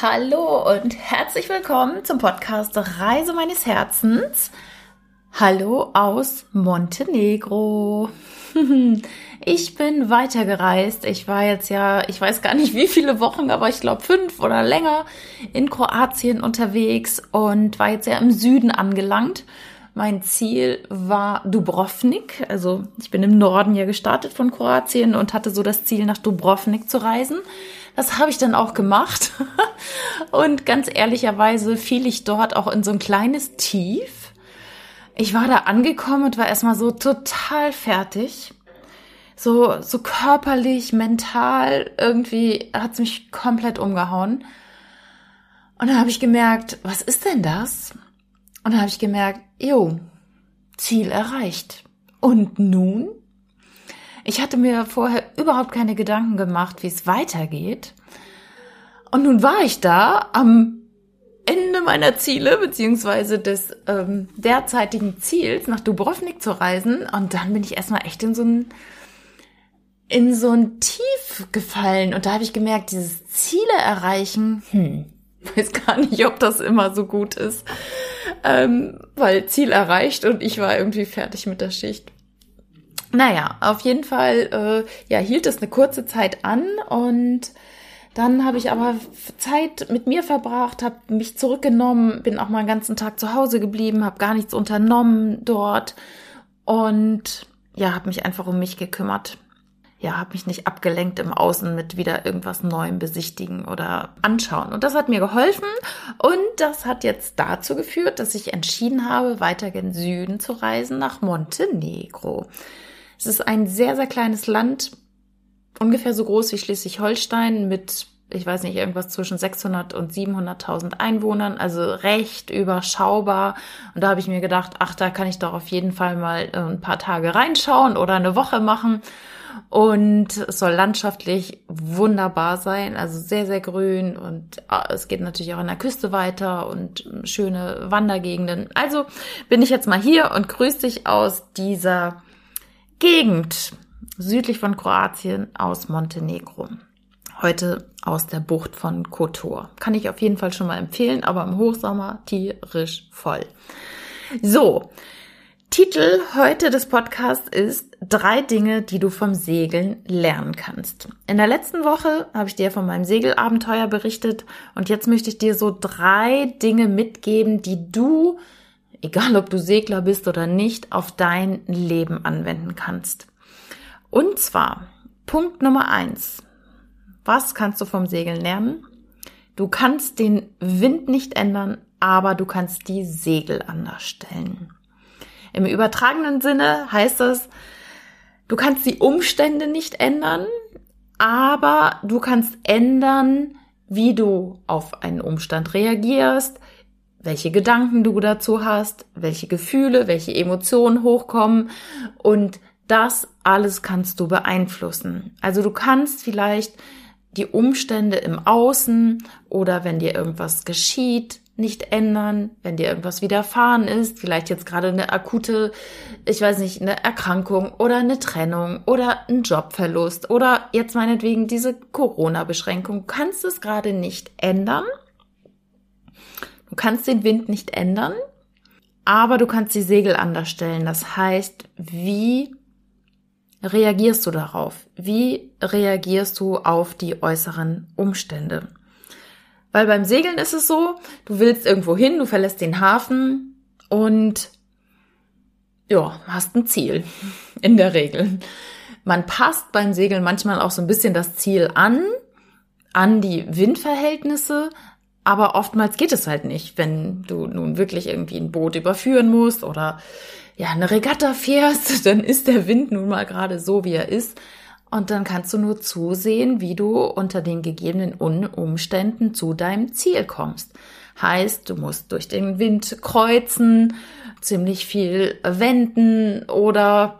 Hallo und herzlich willkommen zum Podcast Reise meines Herzens. Hallo aus Montenegro. Ich bin weitergereist. Ich war jetzt ja, ich weiß gar nicht wie viele Wochen, aber ich glaube fünf oder länger in Kroatien unterwegs und war jetzt ja im Süden angelangt. Mein Ziel war Dubrovnik. Also ich bin im Norden ja gestartet von Kroatien und hatte so das Ziel, nach Dubrovnik zu reisen. Das habe ich dann auch gemacht. Und ganz ehrlicherweise fiel ich dort auch in so ein kleines Tief. Ich war da angekommen und war erstmal so total fertig. So, so körperlich, mental, irgendwie hat es mich komplett umgehauen. Und dann habe ich gemerkt, was ist denn das? Und dann habe ich gemerkt, jo, Ziel erreicht. Und nun? Ich hatte mir vorher überhaupt keine Gedanken gemacht, wie es weitergeht. Und nun war ich da am Ende meiner Ziele, beziehungsweise des ähm, derzeitigen Ziels, nach Dubrovnik zu reisen. Und dann bin ich erstmal echt in so ein, in so ein Tief gefallen. Und da habe ich gemerkt, dieses Ziele erreichen, hm, weiß gar nicht, ob das immer so gut ist. Ähm, weil Ziel erreicht und ich war irgendwie fertig mit der Schicht. Naja, auf jeden Fall, äh, ja, hielt es eine kurze Zeit an und dann habe ich aber Zeit mit mir verbracht, habe mich zurückgenommen, bin auch mal den ganzen Tag zu Hause geblieben, habe gar nichts unternommen dort und ja, habe mich einfach um mich gekümmert. Ja, habe mich nicht abgelenkt im Außen mit wieder irgendwas Neuem besichtigen oder anschauen. Und das hat mir geholfen und das hat jetzt dazu geführt, dass ich entschieden habe, weiter gen Süden zu reisen nach Montenegro. Es ist ein sehr, sehr kleines Land, ungefähr so groß wie Schleswig-Holstein mit, ich weiß nicht, irgendwas zwischen 600 und 700.000 Einwohnern, also recht überschaubar. Und da habe ich mir gedacht, ach, da kann ich doch auf jeden Fall mal äh, ein paar Tage reinschauen oder eine Woche machen. Und es soll landschaftlich wunderbar sein, also sehr, sehr grün und äh, es geht natürlich auch an der Küste weiter und schöne Wandergegenden. Also bin ich jetzt mal hier und grüße dich aus dieser Gegend südlich von Kroatien aus Montenegro. Heute aus der Bucht von Kotor. Kann ich auf jeden Fall schon mal empfehlen, aber im Hochsommer tierisch voll. So, Titel heute des Podcasts ist Drei Dinge, die du vom Segeln lernen kannst. In der letzten Woche habe ich dir von meinem Segelabenteuer berichtet und jetzt möchte ich dir so drei Dinge mitgeben, die du egal ob du Segler bist oder nicht, auf dein Leben anwenden kannst. Und zwar Punkt Nummer eins. Was kannst du vom Segeln lernen? Du kannst den Wind nicht ändern, aber du kannst die Segel anders stellen. Im übertragenen Sinne heißt das, du kannst die Umstände nicht ändern, aber du kannst ändern, wie du auf einen Umstand reagierst, welche Gedanken du dazu hast, welche Gefühle, welche Emotionen hochkommen und das alles kannst du beeinflussen. Also du kannst vielleicht die Umstände im Außen oder wenn dir irgendwas geschieht, nicht ändern, wenn dir irgendwas widerfahren ist, vielleicht jetzt gerade eine akute, ich weiß nicht, eine Erkrankung oder eine Trennung oder ein Jobverlust oder jetzt meinetwegen diese Corona-Beschränkung, kannst es gerade nicht ändern. Du kannst den Wind nicht ändern, aber du kannst die Segel anders stellen. Das heißt, wie reagierst du darauf? Wie reagierst du auf die äußeren Umstände? Weil beim Segeln ist es so, du willst irgendwo hin, du verlässt den Hafen und ja, hast ein Ziel in der Regel. Man passt beim Segeln manchmal auch so ein bisschen das Ziel an, an die Windverhältnisse, aber oftmals geht es halt nicht, wenn du nun wirklich irgendwie ein Boot überführen musst oder ja, eine Regatta fährst, dann ist der Wind nun mal gerade so, wie er ist. Und dann kannst du nur zusehen, wie du unter den gegebenen Umständen zu deinem Ziel kommst. Heißt, du musst durch den Wind kreuzen, ziemlich viel wenden oder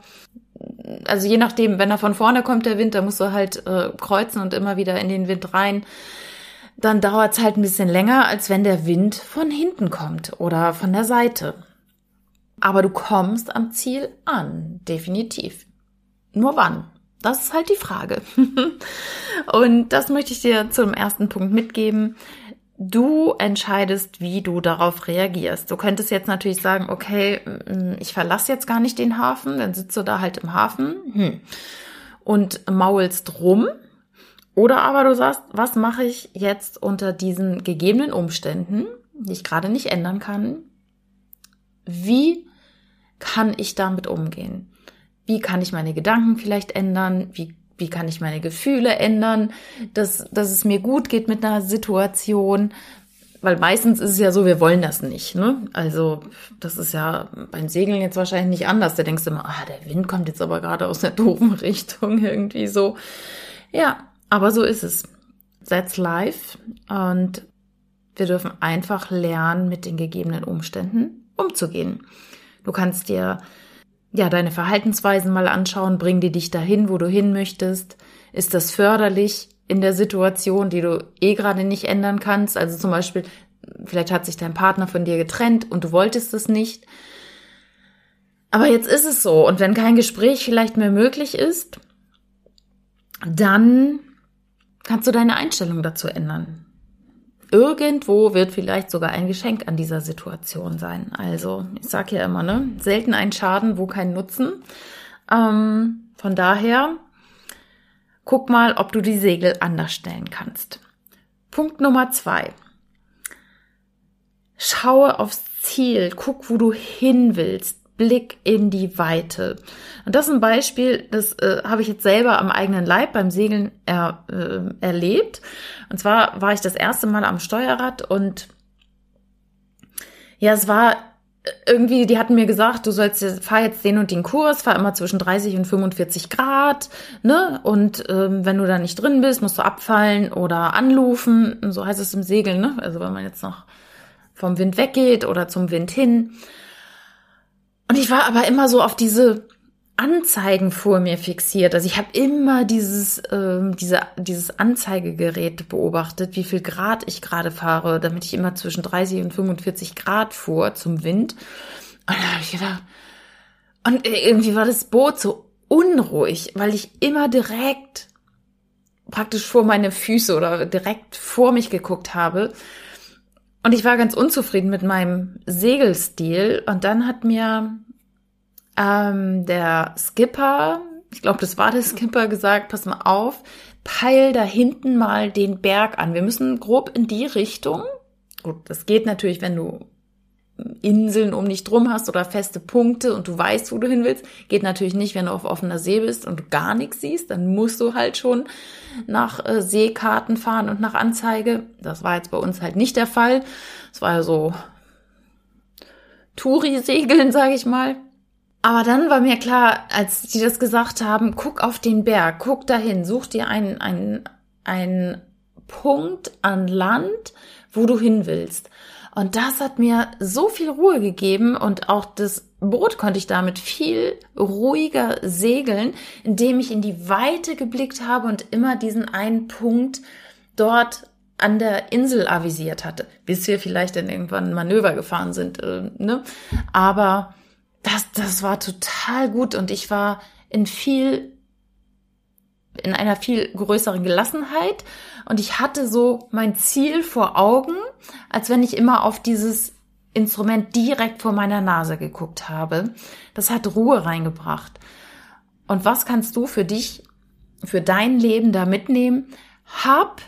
also je nachdem, wenn er von vorne kommt, der Wind, dann musst du halt äh, kreuzen und immer wieder in den Wind rein dann dauert es halt ein bisschen länger, als wenn der Wind von hinten kommt oder von der Seite. Aber du kommst am Ziel an, definitiv. Nur wann? Das ist halt die Frage. Und das möchte ich dir zum ersten Punkt mitgeben. Du entscheidest, wie du darauf reagierst. Du könntest jetzt natürlich sagen, okay, mm, ich verlasse jetzt gar nicht den Hafen, dann sitzt du da halt im Hafen hm, und maulst rum. Oder aber du sagst, was mache ich jetzt unter diesen gegebenen Umständen, die ich gerade nicht ändern kann? Wie kann ich damit umgehen? Wie kann ich meine Gedanken vielleicht ändern? Wie wie kann ich meine Gefühle ändern, dass, dass es mir gut geht mit einer Situation. Weil meistens ist es ja so, wir wollen das nicht. Ne? Also das ist ja beim Segeln jetzt wahrscheinlich nicht anders. Da denkst du immer, ah, der Wind kommt jetzt aber gerade aus der doofen Richtung irgendwie so. Ja, aber so ist es. That's life. Und wir dürfen einfach lernen, mit den gegebenen Umständen umzugehen. Du kannst dir ja, deine Verhaltensweisen mal anschauen, bringen die dich dahin, wo du hin möchtest? Ist das förderlich in der Situation, die du eh gerade nicht ändern kannst? Also zum Beispiel, vielleicht hat sich dein Partner von dir getrennt und du wolltest es nicht. Aber jetzt ist es so. Und wenn kein Gespräch vielleicht mehr möglich ist, dann kannst du deine Einstellung dazu ändern irgendwo wird vielleicht sogar ein Geschenk an dieser Situation sein. Also, ich sage ja immer, ne, selten ein Schaden, wo kein Nutzen. Ähm, von daher, guck mal, ob du die Segel anders stellen kannst. Punkt Nummer zwei. Schaue aufs Ziel, guck, wo du hin willst. Blick in die Weite. Und das ist ein Beispiel, das äh, habe ich jetzt selber am eigenen Leib beim Segeln er, äh, erlebt. Und zwar war ich das erste Mal am Steuerrad und ja, es war irgendwie, die hatten mir gesagt, du sollst, fahr jetzt den und den Kurs, fahr immer zwischen 30 und 45 Grad, ne? Und ähm, wenn du da nicht drin bist, musst du abfallen oder anlufen. So heißt es im Segeln, ne? Also wenn man jetzt noch vom Wind weggeht oder zum Wind hin. Und ich war aber immer so auf diese Anzeigen vor mir fixiert. Also ich habe immer dieses, ähm, diese, dieses Anzeigegerät beobachtet, wie viel Grad ich gerade fahre, damit ich immer zwischen 30 und 45 Grad fuhr zum Wind. Und da habe ich gedacht, und irgendwie war das Boot so unruhig, weil ich immer direkt praktisch vor meine Füße oder direkt vor mich geguckt habe. Und ich war ganz unzufrieden mit meinem Segelstil. Und dann hat mir ähm, der Skipper, ich glaube, das war der Skipper, gesagt, pass mal auf, peil da hinten mal den Berg an. Wir müssen grob in die Richtung. Gut, das geht natürlich, wenn du Inseln um dich drum hast oder feste Punkte und du weißt, wo du hin willst. Geht natürlich nicht, wenn du auf offener See bist und du gar nichts siehst. Dann musst du halt schon nach äh, Seekarten fahren und nach Anzeige. Das war jetzt bei uns halt nicht der Fall. Es war ja so Touri-Segeln, sage ich mal. Aber dann war mir klar, als die das gesagt haben, guck auf den Berg, guck dahin, such dir einen, einen, einen Punkt an Land, wo du hin willst. Und das hat mir so viel Ruhe gegeben und auch das Boot konnte ich damit viel ruhiger segeln, indem ich in die Weite geblickt habe und immer diesen einen Punkt dort an der Insel avisiert hatte, bis wir vielleicht dann irgendwann ein Manöver gefahren sind. Äh, ne? Aber das, das war total gut und ich war in viel in einer viel größeren Gelassenheit und ich hatte so mein Ziel vor Augen, als wenn ich immer auf dieses Instrument direkt vor meiner Nase geguckt habe. Das hat Ruhe reingebracht. Und was kannst du für dich, für dein Leben da mitnehmen? Hab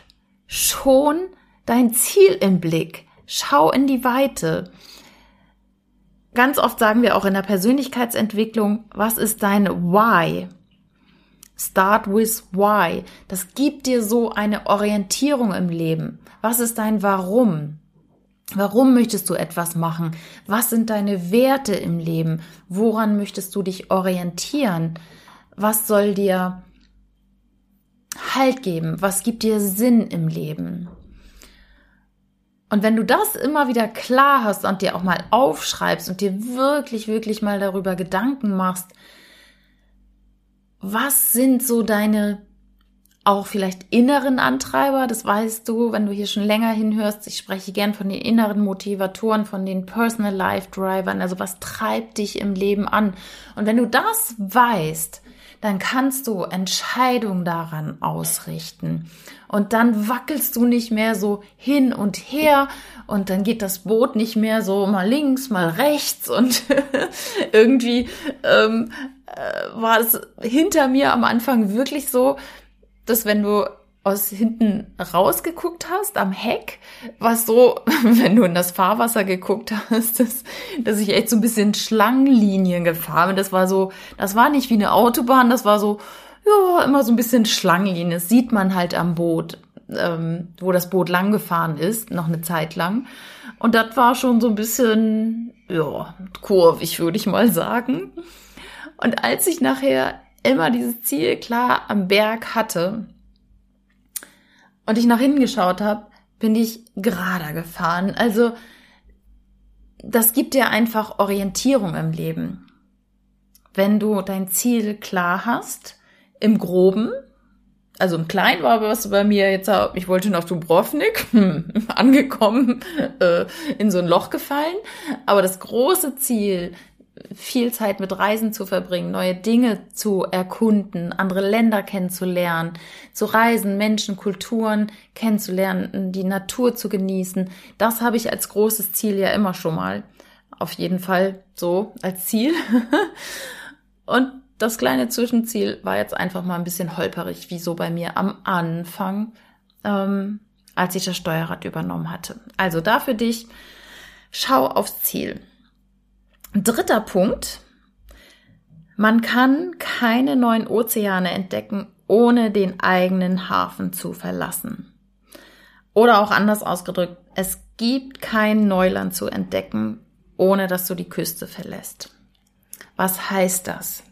schon dein Ziel im Blick. Schau in die Weite. Ganz oft sagen wir auch in der Persönlichkeitsentwicklung, was ist dein Why? Start with why. Das gibt dir so eine Orientierung im Leben. Was ist dein Warum? Warum möchtest du etwas machen? Was sind deine Werte im Leben? Woran möchtest du dich orientieren? Was soll dir Halt geben? Was gibt dir Sinn im Leben? Und wenn du das immer wieder klar hast und dir auch mal aufschreibst und dir wirklich, wirklich mal darüber Gedanken machst, was sind so deine auch vielleicht inneren Antreiber, das weißt du, wenn du hier schon länger hinhörst. Ich spreche gern von den inneren Motivatoren, von den Personal Life Drivern. Also was treibt dich im Leben an? Und wenn du das weißt, dann kannst du Entscheidungen daran ausrichten. Und dann wackelst du nicht mehr so hin und her und dann geht das Boot nicht mehr so mal links, mal rechts und irgendwie ähm, äh, war es hinter mir am Anfang wirklich so, dass wenn du aus hinten rausgeguckt hast am Heck, was so, wenn du in das Fahrwasser geguckt hast, dass, dass ich echt so ein bisschen Schlangenlinien gefahren bin. Das war so, das war nicht wie eine Autobahn, das war so, ja, immer so ein bisschen Schlangenlinien. Das sieht man halt am Boot, ähm, wo das Boot lang gefahren ist, noch eine Zeit lang. Und das war schon so ein bisschen, ja, kurvig, würde ich mal sagen. Und als ich nachher immer dieses Ziel klar am Berg hatte, und ich nach hinten geschaut habe, bin ich gerader gefahren. Also das gibt dir einfach Orientierung im Leben. Wenn du dein Ziel klar hast, im Groben, also im Kleinen war was bei mir jetzt, ich wollte nach Dubrovnik, hm, angekommen, äh, in so ein Loch gefallen. Aber das große Ziel, viel Zeit mit Reisen zu verbringen, neue Dinge zu erkunden, andere Länder kennenzulernen, zu reisen, Menschen, Kulturen kennenzulernen, die Natur zu genießen. Das habe ich als großes Ziel ja immer schon mal. Auf jeden Fall so als Ziel. Und das kleine Zwischenziel war jetzt einfach mal ein bisschen holperig, wie so bei mir am Anfang, ähm, als ich das Steuerrad übernommen hatte. Also da für dich, schau aufs Ziel. Dritter Punkt. Man kann keine neuen Ozeane entdecken, ohne den eigenen Hafen zu verlassen. Oder auch anders ausgedrückt, es gibt kein Neuland zu entdecken, ohne dass du die Küste verlässt. Was heißt das?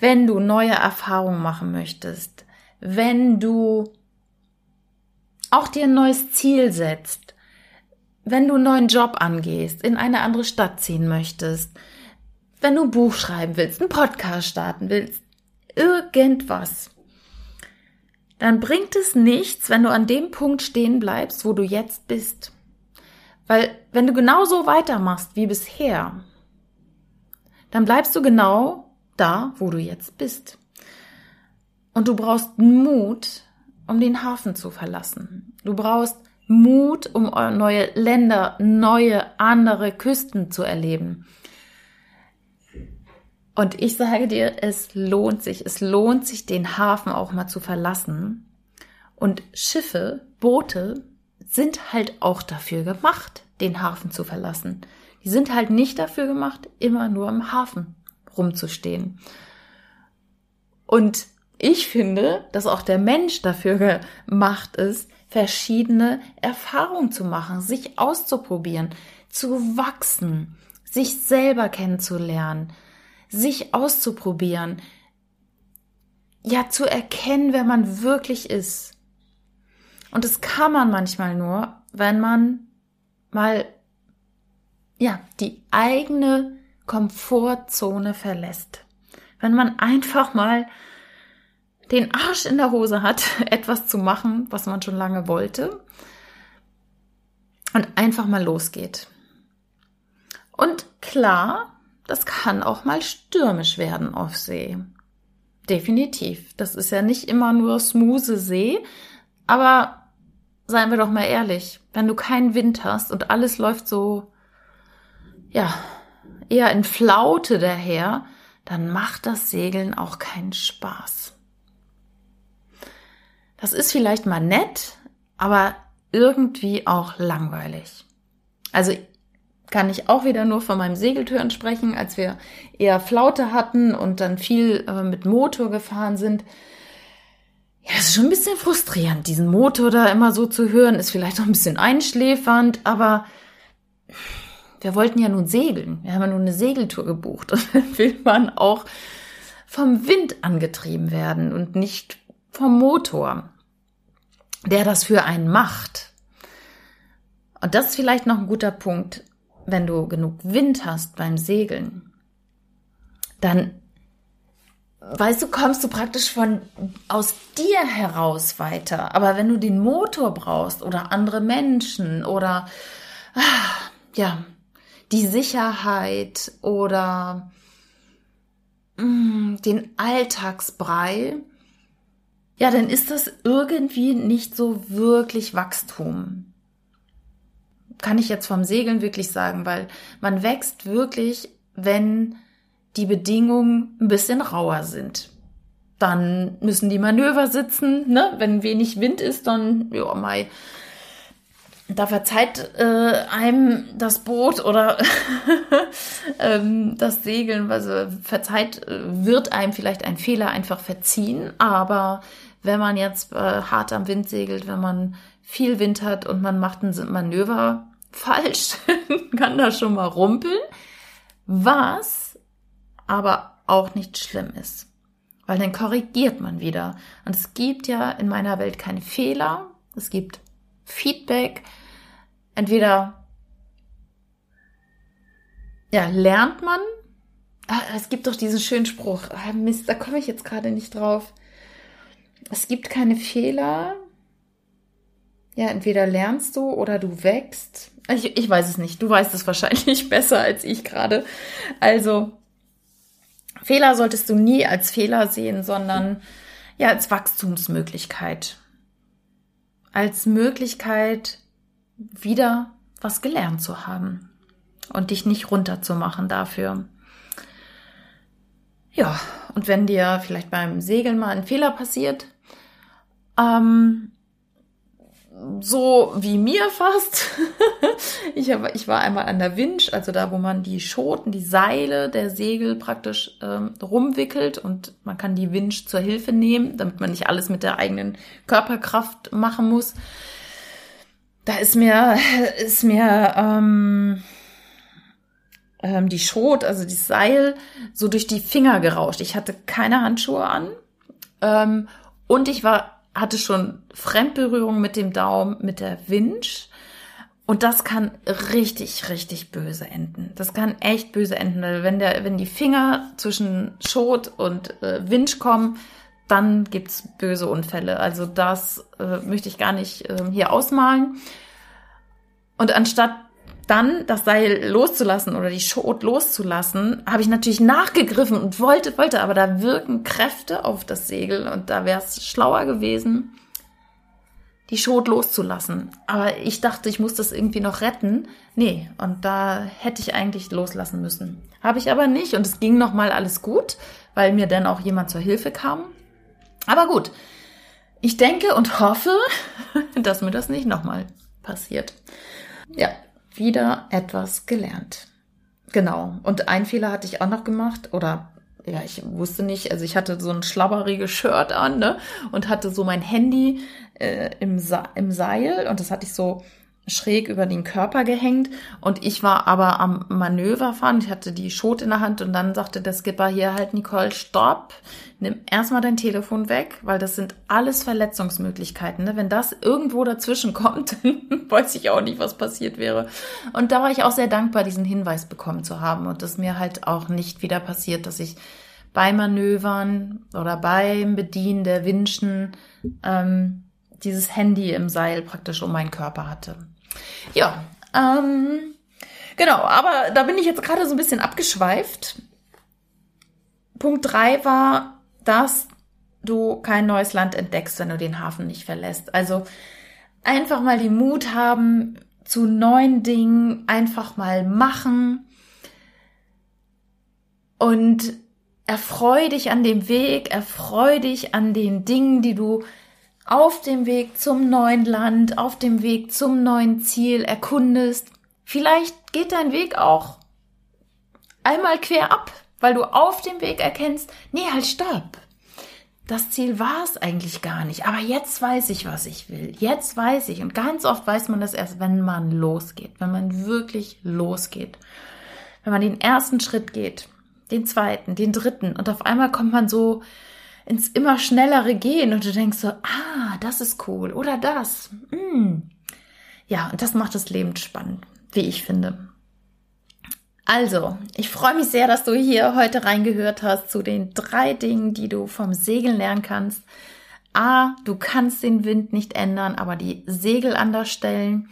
Wenn du neue Erfahrungen machen möchtest, wenn du auch dir ein neues Ziel setzt, wenn du einen neuen Job angehst, in eine andere Stadt ziehen möchtest, wenn du ein Buch schreiben willst, einen Podcast starten willst, irgendwas, dann bringt es nichts, wenn du an dem Punkt stehen bleibst, wo du jetzt bist. Weil wenn du genauso weitermachst wie bisher, dann bleibst du genau da, wo du jetzt bist. Und du brauchst Mut, um den Hafen zu verlassen. Du brauchst Mut, um neue Länder, neue, andere Küsten zu erleben. Und ich sage dir, es lohnt sich, es lohnt sich, den Hafen auch mal zu verlassen. Und Schiffe, Boote sind halt auch dafür gemacht, den Hafen zu verlassen. Die sind halt nicht dafür gemacht, immer nur im Hafen rumzustehen. Und ich finde, dass auch der Mensch dafür gemacht ist, verschiedene Erfahrungen zu machen, sich auszuprobieren, zu wachsen, sich selber kennenzulernen, sich auszuprobieren, ja, zu erkennen, wer man wirklich ist. Und das kann man manchmal nur, wenn man mal, ja, die eigene Komfortzone verlässt. Wenn man einfach mal den Arsch in der Hose hat, etwas zu machen, was man schon lange wollte und einfach mal losgeht. Und klar, das kann auch mal stürmisch werden auf See. Definitiv. Das ist ja nicht immer nur smooth See, aber seien wir doch mal ehrlich, wenn du keinen Wind hast und alles läuft so, ja, eher in Flaute daher, dann macht das Segeln auch keinen Spaß. Das ist vielleicht mal nett, aber irgendwie auch langweilig. Also kann ich auch wieder nur von meinem Segeltüren sprechen, als wir eher Flaute hatten und dann viel äh, mit Motor gefahren sind. Ja, das ist schon ein bisschen frustrierend, diesen Motor da immer so zu hören, ist vielleicht auch ein bisschen einschläfernd, aber wir wollten ja nun segeln. Wir haben ja nun eine Segeltour gebucht und dann will man auch vom Wind angetrieben werden und nicht vom Motor, der das für einen macht. Und das ist vielleicht noch ein guter Punkt, wenn du genug Wind hast beim Segeln, dann weißt du, kommst du praktisch von aus dir heraus weiter. Aber wenn du den Motor brauchst oder andere Menschen oder ah, ja, die Sicherheit oder mm, den Alltagsbrei, ja, dann ist das irgendwie nicht so wirklich Wachstum. Kann ich jetzt vom Segeln wirklich sagen, weil man wächst wirklich, wenn die Bedingungen ein bisschen rauer sind. Dann müssen die Manöver sitzen, ne? Wenn wenig Wind ist, dann, ja, mai, da verzeiht äh, einem das Boot oder ähm, das Segeln, also verzeiht, äh, wird einem vielleicht ein Fehler einfach verziehen, aber wenn man jetzt äh, hart am Wind segelt, wenn man viel Wind hat und man macht ein Manöver falsch, kann das schon mal rumpeln, was aber auch nicht schlimm ist, weil dann korrigiert man wieder. Und es gibt ja in meiner Welt keine Fehler, es gibt Feedback. Entweder ja, lernt man. Ah, es gibt doch diesen schönen Spruch. Ah, Mist, da komme ich jetzt gerade nicht drauf. Es gibt keine Fehler. Ja, entweder lernst du oder du wächst. Ich, ich weiß es nicht. Du weißt es wahrscheinlich besser als ich gerade. Also, Fehler solltest du nie als Fehler sehen, sondern ja als Wachstumsmöglichkeit als Möglichkeit, wieder was gelernt zu haben und dich nicht runterzumachen dafür. Ja, und wenn dir vielleicht beim Segeln mal ein Fehler passiert, ähm, so wie mir fast. ich, hab, ich war einmal an der Winch, also da, wo man die Schoten, die Seile der Segel praktisch ähm, rumwickelt und man kann die Winch zur Hilfe nehmen, damit man nicht alles mit der eigenen Körperkraft machen muss. Da ist mir, ist mir ähm, ähm, die Schot, also die Seil, so durch die Finger gerauscht. Ich hatte keine Handschuhe an ähm, und ich war hatte schon Fremdberührung mit dem Daumen, mit der Winch. Und das kann richtig, richtig böse enden. Das kann echt böse enden. Wenn der, wenn die Finger zwischen Schot und äh, Winch kommen, dann gibt's böse Unfälle. Also das äh, möchte ich gar nicht äh, hier ausmalen. Und anstatt dann das Seil loszulassen oder die Schot loszulassen, habe ich natürlich nachgegriffen und wollte, wollte, aber da wirken Kräfte auf das Segel und da wäre es schlauer gewesen, die Schot loszulassen. Aber ich dachte, ich muss das irgendwie noch retten. Nee, und da hätte ich eigentlich loslassen müssen. Habe ich aber nicht und es ging nochmal alles gut, weil mir dann auch jemand zur Hilfe kam. Aber gut, ich denke und hoffe, dass mir das nicht nochmal passiert. Ja, wieder etwas gelernt. Genau. Und ein Fehler hatte ich auch noch gemacht oder ja, ich wusste nicht, also ich hatte so ein schlabberiges Shirt an, ne? Und hatte so mein Handy äh, im, Sa im Seil und das hatte ich so schräg über den Körper gehängt und ich war aber am Manöver fahren. Ich hatte die Schot in der Hand und dann sagte der Skipper hier halt Nicole, stopp, nimm erstmal dein Telefon weg, weil das sind alles Verletzungsmöglichkeiten. Ne? Wenn das irgendwo dazwischen kommt, dann weiß ich auch nicht, was passiert wäre. Und da war ich auch sehr dankbar, diesen Hinweis bekommen zu haben und das mir halt auch nicht wieder passiert, dass ich bei Manövern oder beim Bedienen der Winschen ähm, dieses Handy im Seil praktisch um meinen Körper hatte. Ja, ähm, genau, aber da bin ich jetzt gerade so ein bisschen abgeschweift. Punkt drei war, dass du kein neues Land entdeckst, wenn du den Hafen nicht verlässt. Also einfach mal den Mut haben zu neuen Dingen, einfach mal machen und erfreu dich an dem Weg, erfreu dich an den Dingen, die du auf dem Weg zum neuen Land, auf dem Weg zum neuen Ziel erkundest. Vielleicht geht dein Weg auch einmal quer ab, weil du auf dem Weg erkennst, nee, halt, stopp. Das Ziel war es eigentlich gar nicht, aber jetzt weiß ich, was ich will. Jetzt weiß ich. Und ganz oft weiß man das erst, wenn man losgeht, wenn man wirklich losgeht. Wenn man den ersten Schritt geht, den zweiten, den dritten und auf einmal kommt man so ins immer schnellere Gehen und du denkst so, ah, das ist cool oder das. Mm. Ja, und das macht das Leben spannend, wie ich finde. Also, ich freue mich sehr, dass du hier heute reingehört hast zu den drei Dingen, die du vom Segeln lernen kannst. A, du kannst den Wind nicht ändern, aber die Segel anders stellen.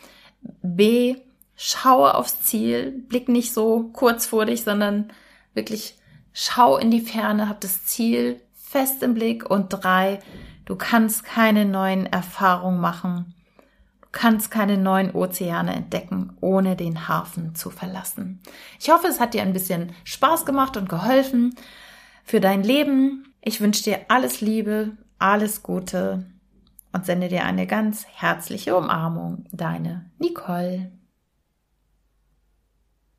B, schaue aufs Ziel, blick nicht so kurz vor dich, sondern wirklich schau in die Ferne, hab das Ziel fest im Blick und drei, du kannst keine neuen Erfahrungen machen. Du kannst keine neuen Ozeane entdecken, ohne den Hafen zu verlassen. Ich hoffe, es hat dir ein bisschen Spaß gemacht und geholfen für dein Leben. Ich wünsche dir alles Liebe, alles Gute und sende dir eine ganz herzliche Umarmung. Deine Nicole.